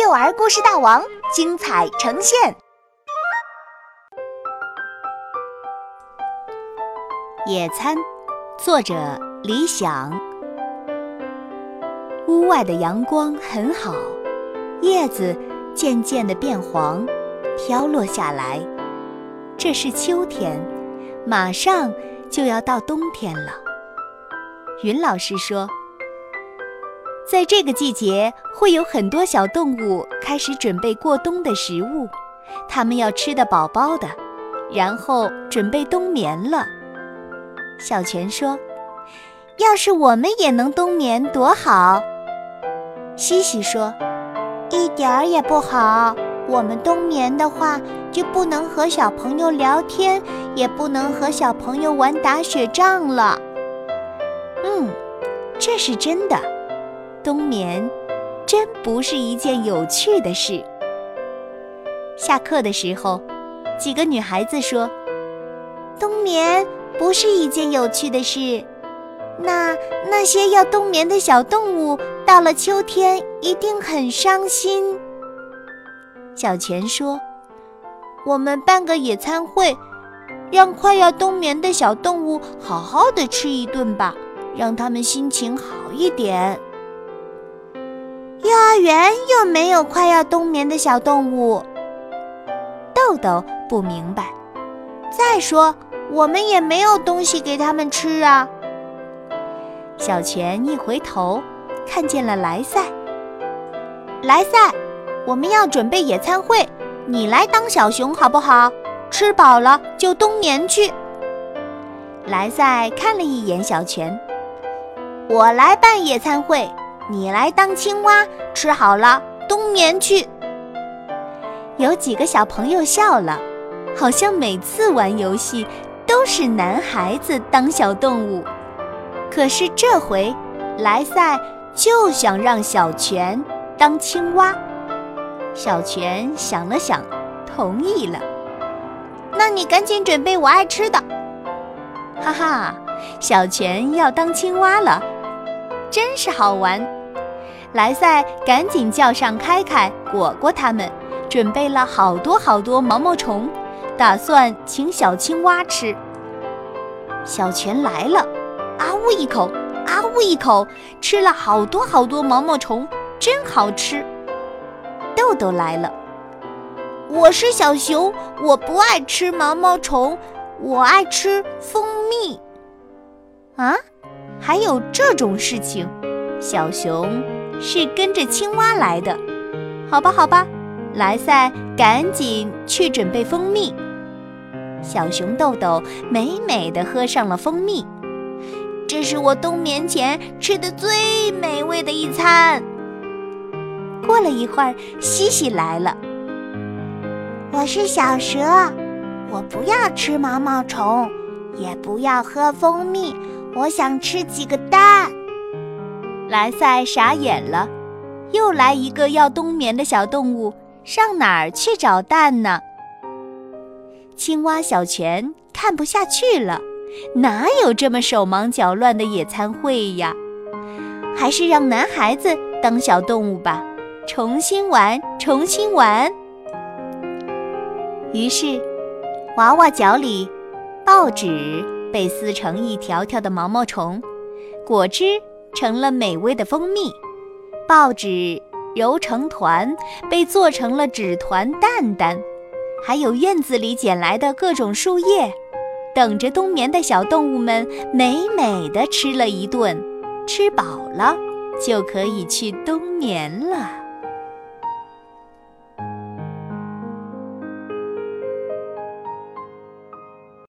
幼儿故事大王精彩呈现。野餐，作者李想。屋外的阳光很好，叶子渐渐的变黄，飘落下来。这是秋天，马上就要到冬天了。云老师说。在这个季节，会有很多小动物开始准备过冬的食物，它们要吃得饱饱的，然后准备冬眠了。小泉说：“要是我们也能冬眠多好。”西西说：“一点儿也不好。我们冬眠的话，就不能和小朋友聊天，也不能和小朋友玩打雪仗了。”嗯，这是真的。冬眠真不是一件有趣的事。下课的时候，几个女孩子说：“冬眠不是一件有趣的事。那那些要冬眠的小动物，到了秋天一定很伤心。”小泉说：“我们办个野餐会，让快要冬眠的小动物好好的吃一顿吧，让他们心情好一点。”幼儿园又没有快要冬眠的小动物。豆豆不明白。再说，我们也没有东西给他们吃啊。小泉一回头，看见了莱赛。莱赛，我们要准备野餐会，你来当小熊好不好？吃饱了就冬眠去。莱赛看了一眼小泉，我来办野餐会。你来当青蛙，吃好了冬眠去。有几个小朋友笑了，好像每次玩游戏都是男孩子当小动物。可是这回，莱赛就想让小泉当青蛙。小泉想了想，同意了。那你赶紧准备我爱吃的。哈哈，小泉要当青蛙了，真是好玩。莱赛赶紧叫上开开、果果他们，准备了好多好多毛毛虫，打算请小青蛙吃。小泉来了，啊呜一口，啊呜一口，吃了好多好多毛毛虫，真好吃。豆豆来了，我是小熊，我不爱吃毛毛虫，我爱吃蜂蜜。啊，还有这种事情，小熊。是跟着青蛙来的，好吧，好吧，莱赛赶紧去准备蜂蜜。小熊豆豆美美的喝上了蜂蜜，这是我冬眠前吃的最美味的一餐。过了一会儿，西西来了。我是小蛇，我不要吃毛毛虫，也不要喝蜂蜜，我想吃几个蛋。莱赛傻眼了，又来一个要冬眠的小动物，上哪儿去找蛋呢？青蛙小泉看不下去了，哪有这么手忙脚乱的野餐会呀？还是让男孩子当小动物吧，重新玩，重新玩。于是，娃娃脚里，报纸被撕成一条条的毛毛虫，果汁。成了美味的蜂蜜，报纸揉成团，被做成了纸团蛋蛋，还有院子里捡来的各种树叶，等着冬眠的小动物们美美的吃了一顿，吃饱了就可以去冬眠了。